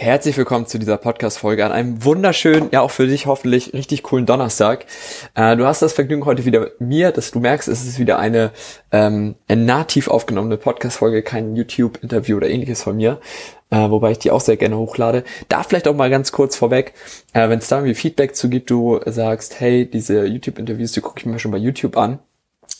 Herzlich willkommen zu dieser Podcast-Folge an einem wunderschönen, ja auch für dich hoffentlich richtig coolen Donnerstag. Äh, du hast das Vergnügen heute wieder mit mir, dass du merkst, es ist wieder eine, ähm, eine nativ aufgenommene Podcast-Folge, kein YouTube-Interview oder ähnliches von mir. Äh, wobei ich die auch sehr gerne hochlade. Da vielleicht auch mal ganz kurz vorweg, äh, wenn es da irgendwie Feedback zu gibt, du sagst, hey, diese YouTube-Interviews, die gucke ich mir schon bei YouTube an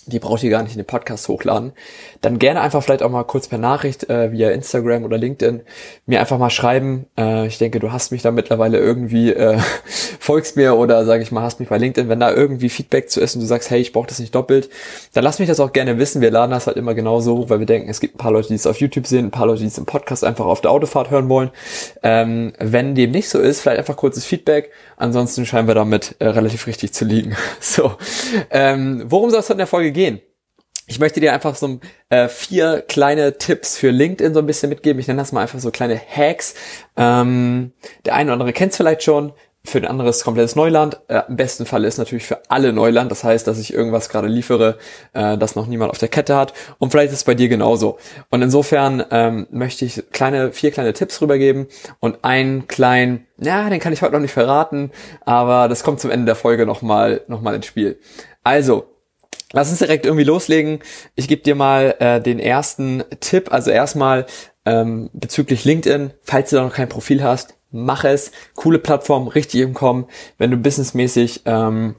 die braucht ihr gar nicht in den Podcast hochladen, dann gerne einfach vielleicht auch mal kurz per Nachricht äh, via Instagram oder LinkedIn mir einfach mal schreiben. Äh, ich denke, du hast mich da mittlerweile irgendwie, äh, folgst mir oder sage ich mal, hast mich bei LinkedIn, wenn da irgendwie Feedback zu ist und du sagst, hey, ich brauche das nicht doppelt, dann lass mich das auch gerne wissen. Wir laden das halt immer genauso hoch, weil wir denken, es gibt ein paar Leute, die es auf YouTube sehen, ein paar Leute, die es im Podcast einfach auf der Autofahrt hören wollen. Ähm, wenn dem nicht so ist, vielleicht einfach kurzes Feedback. Ansonsten scheinen wir damit äh, relativ richtig zu liegen. so, ähm, worum soll es in der Folge gehen? Gehen. Ich möchte dir einfach so äh, vier kleine Tipps für LinkedIn so ein bisschen mitgeben. Ich nenne das mal einfach so kleine Hacks. Ähm, der eine oder andere kennt es vielleicht schon. Für den anderen ist komplettes Neuland. Äh, Im besten Fall ist natürlich für alle Neuland. Das heißt, dass ich irgendwas gerade liefere, äh, das noch niemand auf der Kette hat. Und vielleicht ist es bei dir genauso. Und insofern ähm, möchte ich kleine, vier kleine Tipps rübergeben und einen kleinen, ja, den kann ich heute noch nicht verraten, aber das kommt zum Ende der Folge nochmal noch mal ins Spiel. Also, Lass uns direkt irgendwie loslegen. Ich gebe dir mal äh, den ersten Tipp. Also erstmal ähm, bezüglich LinkedIn, falls du da noch kein Profil hast, mach es. Coole Plattform, richtig im Kommen. Wenn du businessmäßig ähm,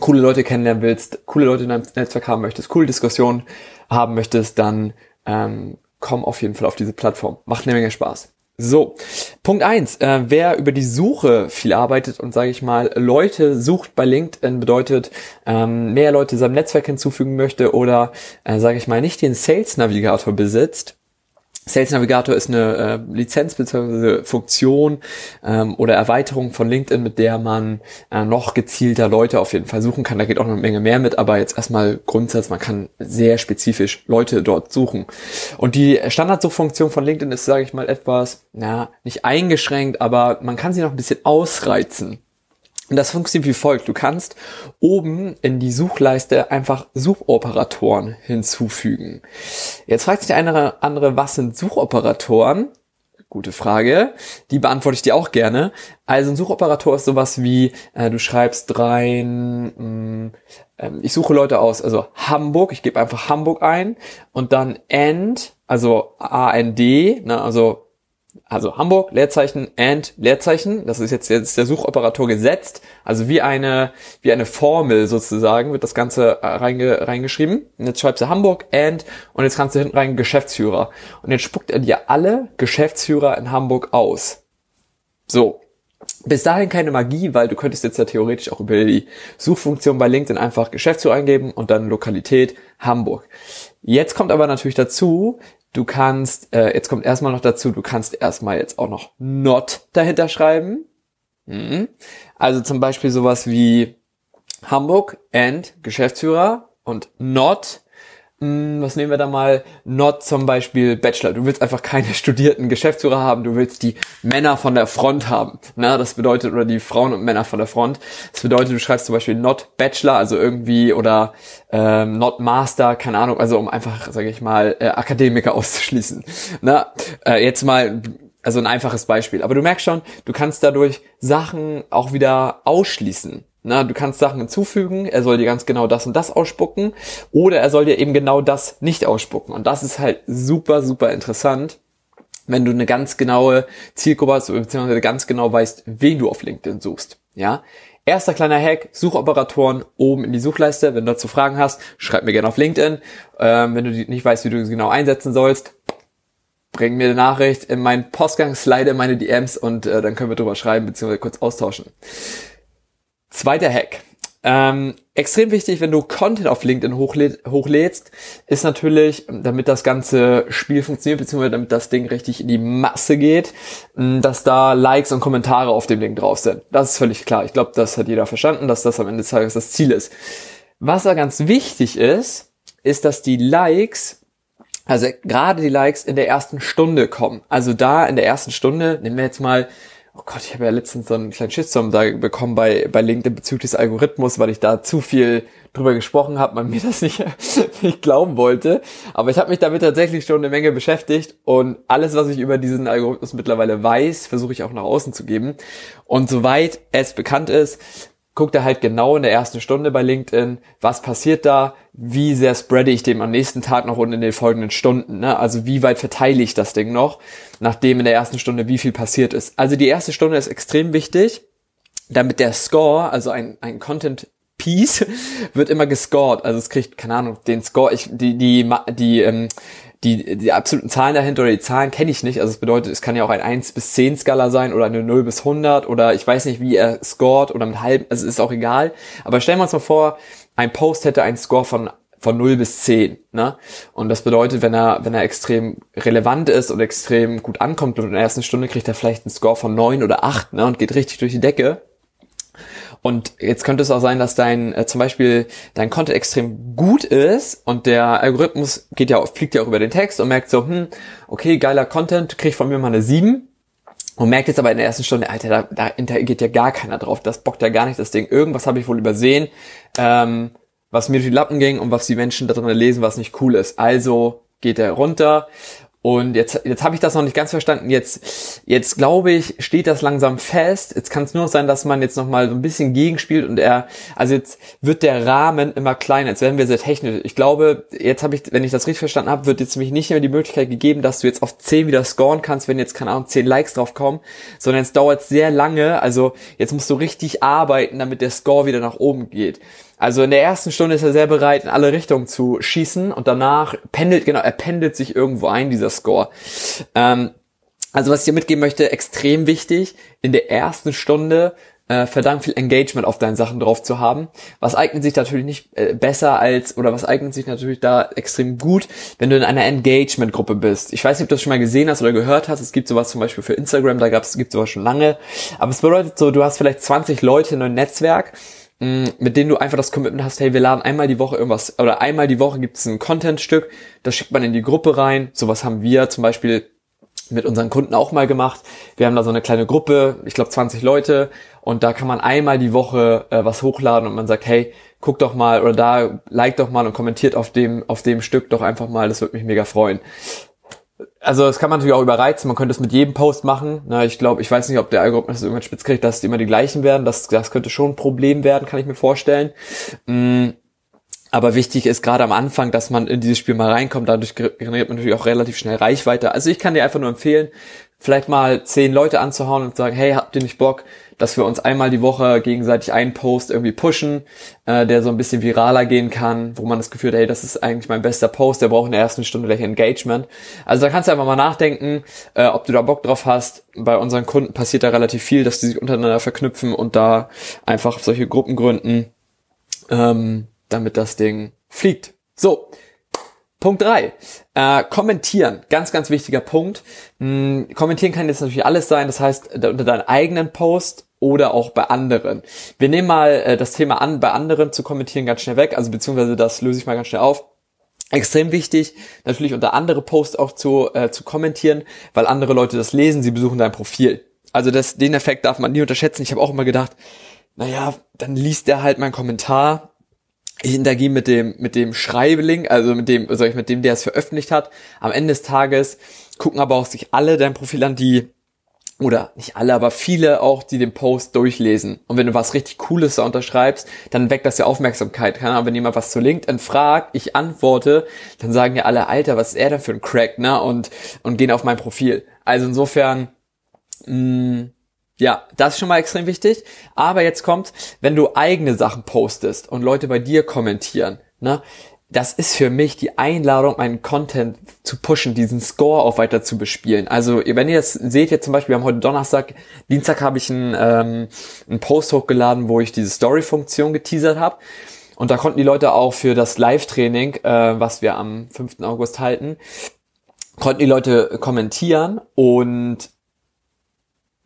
coole Leute kennenlernen willst, coole Leute in deinem Netzwerk haben möchtest, coole Diskussionen haben möchtest, dann ähm, komm auf jeden Fall auf diese Plattform. Macht eine Menge Spaß. So, Punkt eins: äh, wer über die Suche viel arbeitet und sage ich mal Leute sucht bei LinkedIn bedeutet ähm, mehr Leute seinem Netzwerk hinzufügen möchte oder äh, sage ich mal nicht den Sales Navigator besitzt, Sales Navigator ist eine äh, Lizenz bzw. Funktion ähm, oder Erweiterung von LinkedIn, mit der man äh, noch gezielter Leute auf jeden Fall suchen kann. Da geht auch noch eine Menge mehr mit, aber jetzt erstmal Grundsatz, man kann sehr spezifisch Leute dort suchen. Und die Standardsuchfunktion von LinkedIn ist, sage ich mal, etwas, na, nicht eingeschränkt, aber man kann sie noch ein bisschen ausreizen. Und das funktioniert wie folgt. Du kannst oben in die Suchleiste einfach Suchoperatoren hinzufügen. Jetzt fragt sich der eine oder andere, was sind Suchoperatoren? Gute Frage. Die beantworte ich dir auch gerne. Also ein Suchoperator ist sowas wie, äh, du schreibst rein, mh, mm, äh, ich suche Leute aus, also Hamburg, ich gebe einfach Hamburg ein und dann AND, also A-N-D, ne, also also Hamburg, Leerzeichen, and, Leerzeichen. Das ist jetzt, jetzt der Suchoperator gesetzt. Also wie eine, wie eine Formel sozusagen wird das Ganze äh, reinge, reingeschrieben. Und jetzt schreibst du Hamburg, and, und jetzt kannst du hinten rein Geschäftsführer. Und jetzt spuckt er dir alle Geschäftsführer in Hamburg aus. So. Bis dahin keine Magie, weil du könntest jetzt ja theoretisch auch über die Suchfunktion bei LinkedIn einfach Geschäftsführer eingeben und dann Lokalität Hamburg. Jetzt kommt aber natürlich dazu, Du kannst, äh, jetzt kommt erstmal noch dazu, du kannst erstmal jetzt auch noch not dahinter schreiben. Mhm. Also zum Beispiel sowas wie Hamburg and Geschäftsführer und not was nehmen wir da mal? Not zum Beispiel Bachelor. Du willst einfach keine studierten Geschäftsführer haben, du willst die Männer von der Front haben. Na, das bedeutet, oder die Frauen und Männer von der Front. Das bedeutet, du schreibst zum Beispiel Not Bachelor, also irgendwie, oder ähm, Not Master, keine Ahnung, also um einfach, sage ich mal, äh, Akademiker auszuschließen. Na, äh, jetzt mal also ein einfaches Beispiel. Aber du merkst schon, du kannst dadurch Sachen auch wieder ausschließen. Na, du kannst Sachen hinzufügen, er soll dir ganz genau das und das ausspucken oder er soll dir eben genau das nicht ausspucken. Und das ist halt super, super interessant, wenn du eine ganz genaue Zielgruppe hast, beziehungsweise ganz genau weißt, wen du auf LinkedIn suchst. Ja, Erster kleiner Hack, Suchoperatoren oben in die Suchleiste. Wenn du dazu Fragen hast, schreib mir gerne auf LinkedIn. Ähm, wenn du nicht weißt, wie du sie genau einsetzen sollst, bring mir eine Nachricht in meinen Postgang, slide in meine DMs und äh, dann können wir drüber schreiben bzw. kurz austauschen. Zweiter Hack. Ähm, extrem wichtig, wenn du Content auf LinkedIn hochlä hochlädst, ist natürlich, damit das ganze Spiel funktioniert, beziehungsweise damit das Ding richtig in die Masse geht, dass da Likes und Kommentare auf dem Link drauf sind. Das ist völlig klar. Ich glaube, das hat jeder verstanden, dass das am Ende des Tages das Ziel ist. Was da ganz wichtig ist, ist, dass die Likes also gerade die Likes in der ersten Stunde kommen. Also da in der ersten Stunde, nehmen wir jetzt mal oh Gott, ich habe ja letztens so einen kleinen Shitstorm da bekommen bei, bei LinkedIn bezüglich des Algorithmus, weil ich da zu viel drüber gesprochen habe, man mir das nicht, nicht glauben wollte. Aber ich habe mich damit tatsächlich schon eine Menge beschäftigt und alles, was ich über diesen Algorithmus mittlerweile weiß, versuche ich auch nach außen zu geben. Und soweit es bekannt ist, guckt er halt genau in der ersten Stunde bei LinkedIn, was passiert da, wie sehr spreade ich dem am nächsten Tag noch und in den folgenden Stunden. Ne? Also wie weit verteile ich das Ding noch, nachdem in der ersten Stunde wie viel passiert ist. Also die erste Stunde ist extrem wichtig, damit der Score, also ein, ein Content Piece, wird immer gescored. Also es kriegt, keine Ahnung, den Score, ich, die, die, die, ähm, die, die absoluten Zahlen dahinter oder die Zahlen kenne ich nicht. Also es bedeutet, es kann ja auch ein 1 bis 10 Skala sein oder eine 0 bis 100 oder ich weiß nicht, wie er scored oder mit halb, also ist auch egal. Aber stellen wir uns mal vor, ein Post hätte einen Score von von 0 bis 10, ne? Und das bedeutet, wenn er, wenn er extrem relevant ist und extrem gut ankommt und in der ersten Stunde kriegt er vielleicht einen Score von 9 oder 8, ne? Und geht richtig durch die Decke. Und jetzt könnte es auch sein, dass dein äh, zum Beispiel dein Content extrem gut ist und der Algorithmus geht ja, fliegt ja auch über den Text und merkt so, hm, okay, geiler Content, kriegt von mir mal eine 7. Und merkt jetzt aber in der ersten Stunde, Alter, da, da interagiert ja gar keiner drauf, das bockt ja gar nicht das Ding. Irgendwas habe ich wohl übersehen, ähm, was mir durch die Lappen ging und was die Menschen da drin lesen, was nicht cool ist. Also geht er runter und jetzt, jetzt habe ich das noch nicht ganz verstanden. Jetzt, jetzt glaube ich, steht das langsam fest. Jetzt kann es nur sein, dass man jetzt noch mal so ein bisschen gegenspielt und er, also jetzt wird der Rahmen immer kleiner. Jetzt werden wir sehr technisch. Ich glaube, jetzt habe ich, wenn ich das richtig verstanden habe, wird jetzt nämlich nicht mehr die Möglichkeit gegeben, dass du jetzt auf 10 wieder scoren kannst, wenn jetzt keine Ahnung 10 Likes drauf kommen, sondern es dauert sehr lange. Also jetzt musst du richtig arbeiten, damit der Score wieder nach oben geht. Also in der ersten Stunde ist er sehr bereit, in alle Richtungen zu schießen und danach pendelt, genau, er pendelt sich irgendwo ein, dieser Score. Ähm, also was ich dir mitgeben möchte, extrem wichtig, in der ersten Stunde äh, verdammt viel Engagement auf deinen Sachen drauf zu haben. Was eignet sich natürlich nicht äh, besser als, oder was eignet sich natürlich da extrem gut, wenn du in einer Engagement-Gruppe bist. Ich weiß nicht, ob du das schon mal gesehen hast oder gehört hast. Es gibt sowas zum Beispiel für Instagram, da gab's, gibt sowas schon lange. Aber es bedeutet so, du hast vielleicht 20 Leute in einem Netzwerk mit denen du einfach das Commitment hast, hey, wir laden einmal die Woche irgendwas, oder einmal die Woche gibt es ein Content-Stück, das schickt man in die Gruppe rein. Sowas haben wir zum Beispiel mit unseren Kunden auch mal gemacht. Wir haben da so eine kleine Gruppe, ich glaube 20 Leute, und da kann man einmal die Woche äh, was hochladen und man sagt, hey, guck doch mal oder da like doch mal und kommentiert auf dem auf dem Stück doch einfach mal, das würde mich mega freuen also das kann man natürlich auch überreizen, man könnte es mit jedem Post machen. Na, ich glaube, ich weiß nicht, ob der Algorithmus irgendwann spitz kriegt, dass es immer die gleichen werden. Das, das könnte schon ein Problem werden, kann ich mir vorstellen. Mm, aber wichtig ist gerade am Anfang, dass man in dieses Spiel mal reinkommt. Dadurch generiert man natürlich auch relativ schnell Reichweite. Also ich kann dir einfach nur empfehlen, vielleicht mal zehn Leute anzuhauen und sagen, hey, habt ihr nicht Bock, dass wir uns einmal die Woche gegenseitig einen Post irgendwie pushen, äh, der so ein bisschen viraler gehen kann, wo man das Gefühl hat, hey, das ist eigentlich mein bester Post, der braucht in der ersten Stunde gleich Engagement. Also da kannst du einfach mal nachdenken, äh, ob du da Bock drauf hast. Bei unseren Kunden passiert da relativ viel, dass die sich untereinander verknüpfen und da einfach solche Gruppen gründen, ähm, damit das Ding fliegt. So, Punkt drei: Äh, kommentieren. Ganz, ganz wichtiger Punkt. Hm, kommentieren kann jetzt natürlich alles sein. Das heißt, unter deinen eigenen Post oder auch bei anderen. Wir nehmen mal äh, das Thema an, bei anderen zu kommentieren ganz schnell weg. Also beziehungsweise das löse ich mal ganz schnell auf. Extrem wichtig, natürlich unter andere Posts auch zu, äh, zu kommentieren, weil andere Leute das lesen, sie besuchen dein Profil. Also das, den Effekt darf man nie unterschätzen. Ich habe auch immer gedacht, naja, dann liest der halt meinen Kommentar ich interagiere mit dem, mit dem Schreibeling, also mit dem, sag ich, mit dem, der es veröffentlicht hat. Am Ende des Tages gucken aber auch sich alle dein Profil an, die, oder nicht alle, aber viele auch, die den Post durchlesen. Und wenn du was richtig Cooles da unterschreibst, dann weckt das ja Aufmerksamkeit. Keine Ahnung, wenn jemand was zu LinkedIn fragt, ich antworte, dann sagen ja alle, Alter, was ist er denn für ein Crack, ne? Und, und gehen auf mein Profil. Also insofern, mh, ja, das ist schon mal extrem wichtig. Aber jetzt kommt, wenn du eigene Sachen postest und Leute bei dir kommentieren, ne? das ist für mich die Einladung, meinen Content zu pushen, diesen Score auch weiter zu bespielen. Also wenn ihr das seht, jetzt zum Beispiel, wir haben heute Donnerstag, Dienstag habe ich einen, ähm, einen Post hochgeladen, wo ich diese Story-Funktion geteasert habe. Und da konnten die Leute auch für das Live-Training, äh, was wir am 5. August halten, konnten die Leute kommentieren und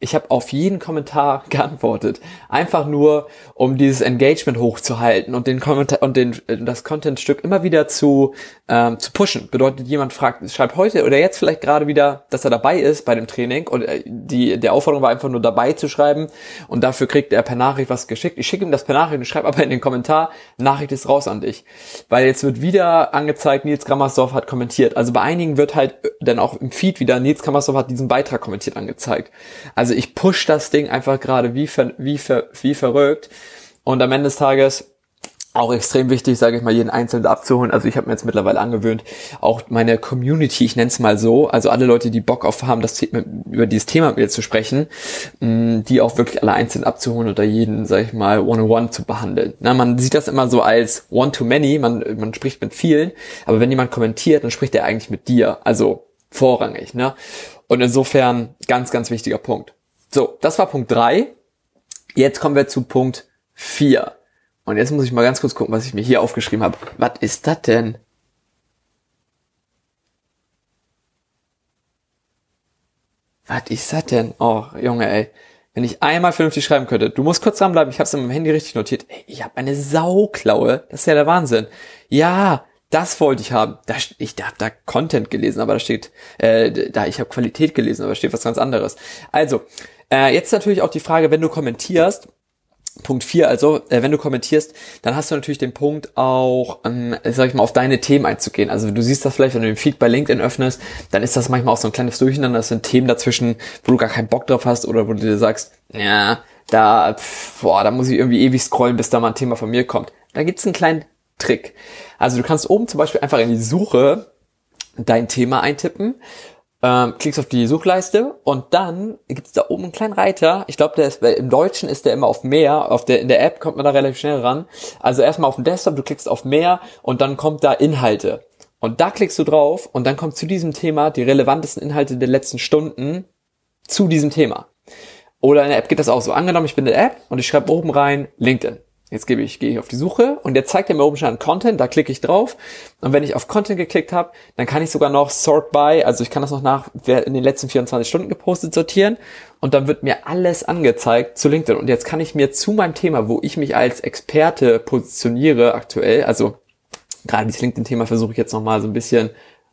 ich habe auf jeden Kommentar geantwortet. Einfach nur, um dieses Engagement hochzuhalten und den Kommentar und den, das Contentstück immer wieder zu, ähm, zu pushen. Bedeutet, jemand fragt, schreibt heute oder jetzt vielleicht gerade wieder, dass er dabei ist bei dem Training und äh, die, der Aufforderung war einfach nur dabei zu schreiben und dafür kriegt er per Nachricht was geschickt. Ich schicke ihm das per Nachricht und schreibe aber in den Kommentar, Nachricht ist raus an dich. Weil jetzt wird wieder angezeigt, Nils Grammersdorf hat kommentiert. Also bei einigen wird halt dann auch im Feed wieder, Nils Grammersdorf hat diesen Beitrag kommentiert angezeigt. Also also ich push das Ding einfach gerade wie, ver, wie, ver, wie verrückt. Und am Ende des Tages auch extrem wichtig, sage ich mal, jeden Einzelnen abzuholen. Also ich habe mir jetzt mittlerweile angewöhnt, auch meine Community, ich nenne es mal so, also alle Leute, die Bock auf haben, das über dieses Thema mit mir zu sprechen, mm, die auch wirklich alle einzeln abzuholen oder jeden, sage ich mal, one-on-one zu behandeln. Na, man sieht das immer so als one-to-many, man, man spricht mit vielen, aber wenn jemand kommentiert, dann spricht er eigentlich mit dir, also vorrangig. Ne? Und insofern ganz, ganz wichtiger Punkt. So, das war Punkt drei. Jetzt kommen wir zu Punkt vier. Und jetzt muss ich mal ganz kurz gucken, was ich mir hier aufgeschrieben habe. Was ist das denn? Was ist das denn? Oh, Junge, ey. Wenn ich einmal vernünftig schreiben könnte. Du musst kurz dranbleiben, ich habe es in meinem Handy richtig notiert. Ey, ich habe eine Sauklaue. Das ist ja der Wahnsinn. Ja, das wollte ich haben. Da, ich habe da Content gelesen, aber da steht, äh, da ich habe Qualität gelesen, aber da steht was ganz anderes. Also, äh, jetzt natürlich auch die Frage, wenn du kommentierst, Punkt 4, also äh, wenn du kommentierst, dann hast du natürlich den Punkt auch, ähm, sag ich mal, auf deine Themen einzugehen. Also du siehst das vielleicht, wenn du den Feed bei LinkedIn öffnest, dann ist das manchmal auch so ein kleines Durcheinander. Das sind Themen dazwischen, wo du gar keinen Bock drauf hast oder wo du dir sagst, ja, da, pff, boah, da muss ich irgendwie ewig scrollen, bis da mal ein Thema von mir kommt. Da gibt's einen kleinen Trick. Also du kannst oben zum Beispiel einfach in die Suche dein Thema eintippen ähm, klickst auf die Suchleiste und dann gibt es da oben einen kleinen Reiter. Ich glaube, der ist im Deutschen ist der immer auf mehr. Auf der in der App kommt man da relativ schnell ran. Also erstmal auf dem Desktop, du klickst auf mehr und dann kommt da Inhalte. Und da klickst du drauf und dann kommt zu diesem Thema die relevantesten Inhalte der letzten Stunden zu diesem Thema. Oder in der App geht das auch so. Angenommen, ich bin in der App und ich schreibe oben rein LinkedIn. Jetzt gebe ich, gehe ich auf die Suche und jetzt zeigt er mir oben schon Content, da klicke ich drauf. Und wenn ich auf Content geklickt habe, dann kann ich sogar noch Sort by, also ich kann das noch nach, wer in den letzten 24 Stunden gepostet sortieren. Und dann wird mir alles angezeigt zu LinkedIn. Und jetzt kann ich mir zu meinem Thema, wo ich mich als Experte positioniere aktuell, also gerade dieses LinkedIn-Thema versuche ich jetzt nochmal so ein bisschen,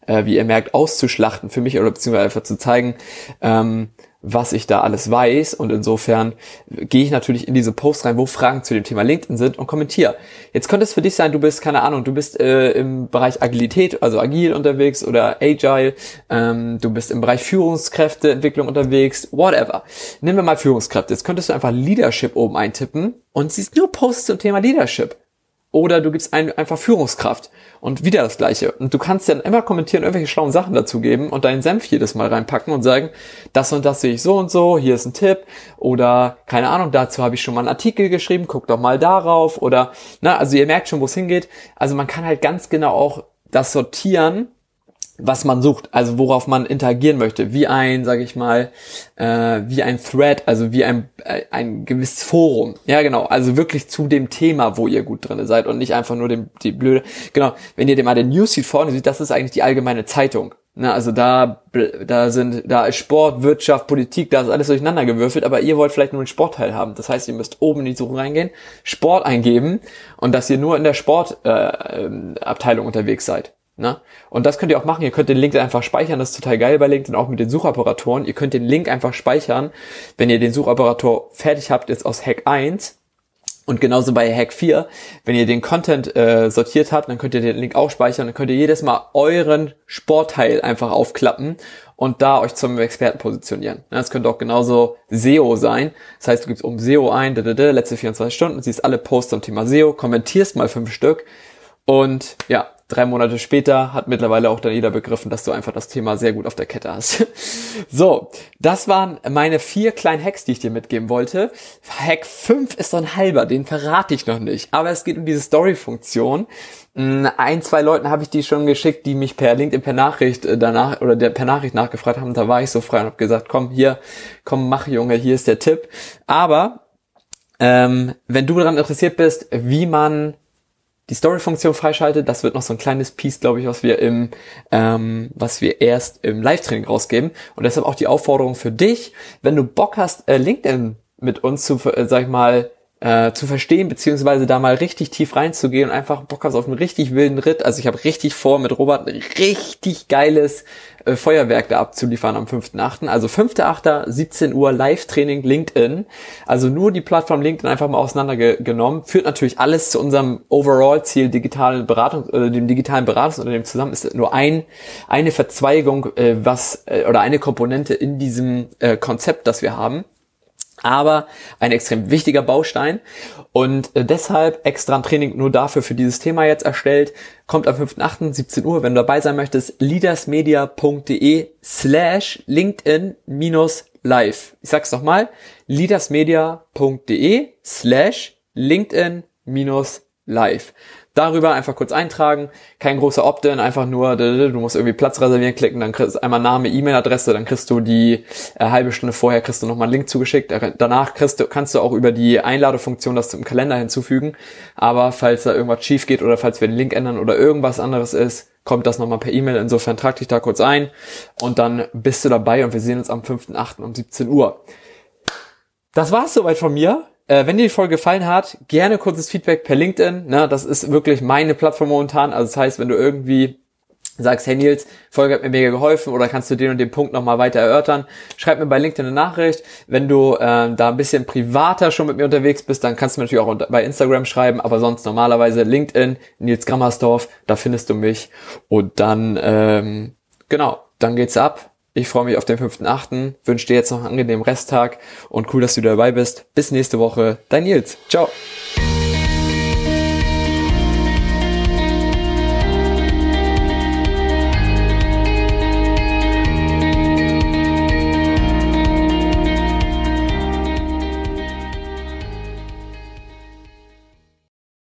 äh, wie ihr merkt, auszuschlachten für mich oder beziehungsweise einfach zu zeigen, ähm, was ich da alles weiß und insofern gehe ich natürlich in diese Posts rein, wo Fragen zu dem Thema LinkedIn sind und kommentiere. Jetzt könnte es für dich sein, du bist, keine Ahnung, du bist äh, im Bereich Agilität, also agil unterwegs oder agile, ähm, du bist im Bereich Führungskräfteentwicklung unterwegs, whatever. Nehmen wir mal Führungskräfte. Jetzt könntest du einfach Leadership oben eintippen und siehst nur Posts zum Thema Leadership. Oder du gibst ein, einfach Führungskraft und wieder das gleiche. Und du kannst dann immer kommentieren, irgendwelche schlauen Sachen dazugeben und deinen Senf jedes Mal reinpacken und sagen, das und das sehe ich so und so, hier ist ein Tipp oder keine Ahnung, dazu habe ich schon mal einen Artikel geschrieben, guck doch mal darauf oder, na, also ihr merkt schon, wo es hingeht. Also man kann halt ganz genau auch das sortieren was man sucht, also worauf man interagieren möchte, wie ein, sage ich mal, äh, wie ein Thread, also wie ein, äh, ein gewisses Forum. Ja, genau, also wirklich zu dem Thema, wo ihr gut drin seid und nicht einfach nur dem, die blöde, genau, wenn ihr dem mal den Newsfeed vorne seht, das ist eigentlich die allgemeine Zeitung. Na, also da, da sind, da ist Sport, Wirtschaft, Politik, da ist alles durcheinander gewürfelt, aber ihr wollt vielleicht nur einen Sportteil haben. Das heißt, ihr müsst oben in die Suche reingehen, Sport eingeben und dass ihr nur in der Sportabteilung äh, Abteilung unterwegs seid. Ne? Und das könnt ihr auch machen. Ihr könnt den Link einfach speichern. Das ist total geil bei LinkedIn, auch mit den Suchoperatoren. Ihr könnt den Link einfach speichern, wenn ihr den Suchoperator fertig habt, jetzt aus Hack 1. Und genauso bei Hack 4, wenn ihr den Content äh, sortiert habt, dann könnt ihr den Link auch speichern. Dann könnt ihr jedes Mal euren Sportteil einfach aufklappen und da euch zum Experten positionieren. Das könnte auch genauso SEO sein. Das heißt, du gibst um SEO ein, da, da, da, letzte 24 Stunden, siehst alle Posts zum Thema SEO, kommentierst mal fünf Stück und ja, drei Monate später hat mittlerweile auch dann jeder begriffen, dass du einfach das Thema sehr gut auf der Kette hast. so, das waren meine vier kleinen Hacks, die ich dir mitgeben wollte. Hack 5 ist so ein halber, den verrate ich noch nicht. Aber es geht um diese Story-Funktion. Hm, ein, zwei Leuten habe ich die schon geschickt, die mich per LinkedIn per Nachricht äh, danach oder der per Nachricht nachgefragt haben. Da war ich so frei und habe gesagt, komm hier, komm mach Junge, hier ist der Tipp. Aber ähm, wenn du daran interessiert bist, wie man die Story-Funktion freischaltet, das wird noch so ein kleines Piece, glaube ich, was wir im, ähm, was wir erst im Live-Training rausgeben. Und deshalb auch die Aufforderung für dich, wenn du Bock hast, äh, LinkedIn mit uns zu, äh, sag ich mal, äh, zu verstehen, beziehungsweise da mal richtig tief reinzugehen und einfach Bock hast auf einen richtig wilden Ritt. Also ich habe richtig vor, mit Robert ein richtig geiles äh, Feuerwerk da abzuliefern am 5.8. Also 5.8. 17 Uhr Live-Training LinkedIn. Also nur die Plattform LinkedIn einfach mal auseinandergenommen. Führt natürlich alles zu unserem Overall-Ziel digitalen Beratung, äh, dem digitalen Beratungsunternehmen zusammen. Ist nur ein, eine Verzweigung, äh, was, äh, oder eine Komponente in diesem äh, Konzept, das wir haben aber ein extrem wichtiger Baustein und äh, deshalb extra ein Training nur dafür für dieses Thema jetzt erstellt. Kommt am 5.8. 17 Uhr, wenn du dabei sein möchtest, leadersmedia.de slash LinkedIn minus live. Ich sag's nochmal, leadersmedia.de slash LinkedIn minus live darüber einfach kurz eintragen, kein großer Opt-in, einfach nur, du musst irgendwie Platz reservieren klicken, dann kriegst du einmal Name, E-Mail-Adresse, dann kriegst du die äh, halbe Stunde vorher kriegst du nochmal einen Link zugeschickt, danach kriegst du, kannst du auch über die Einladefunktion das zum Kalender hinzufügen, aber falls da irgendwas schief geht oder falls wir den Link ändern oder irgendwas anderes ist, kommt das nochmal per E-Mail, insofern trag dich da kurz ein und dann bist du dabei und wir sehen uns am 5.8. um 17 Uhr. Das war's soweit von mir. Äh, wenn dir die Folge gefallen hat, gerne kurzes Feedback per LinkedIn. Ne? Das ist wirklich meine Plattform momentan. Also das heißt, wenn du irgendwie sagst, hey Nils, Folge hat mir mega geholfen oder kannst du den und den Punkt nochmal weiter erörtern, schreib mir bei LinkedIn eine Nachricht. Wenn du äh, da ein bisschen privater schon mit mir unterwegs bist, dann kannst du mir natürlich auch bei Instagram schreiben, aber sonst normalerweise LinkedIn, Nils Grammersdorf, da findest du mich. Und dann, ähm, genau, dann geht's ab. Ich freue mich auf den 5.8., wünsche dir jetzt noch einen angenehmen Resttag und cool, dass du dabei bist. Bis nächste Woche. Dein Nils. Ciao.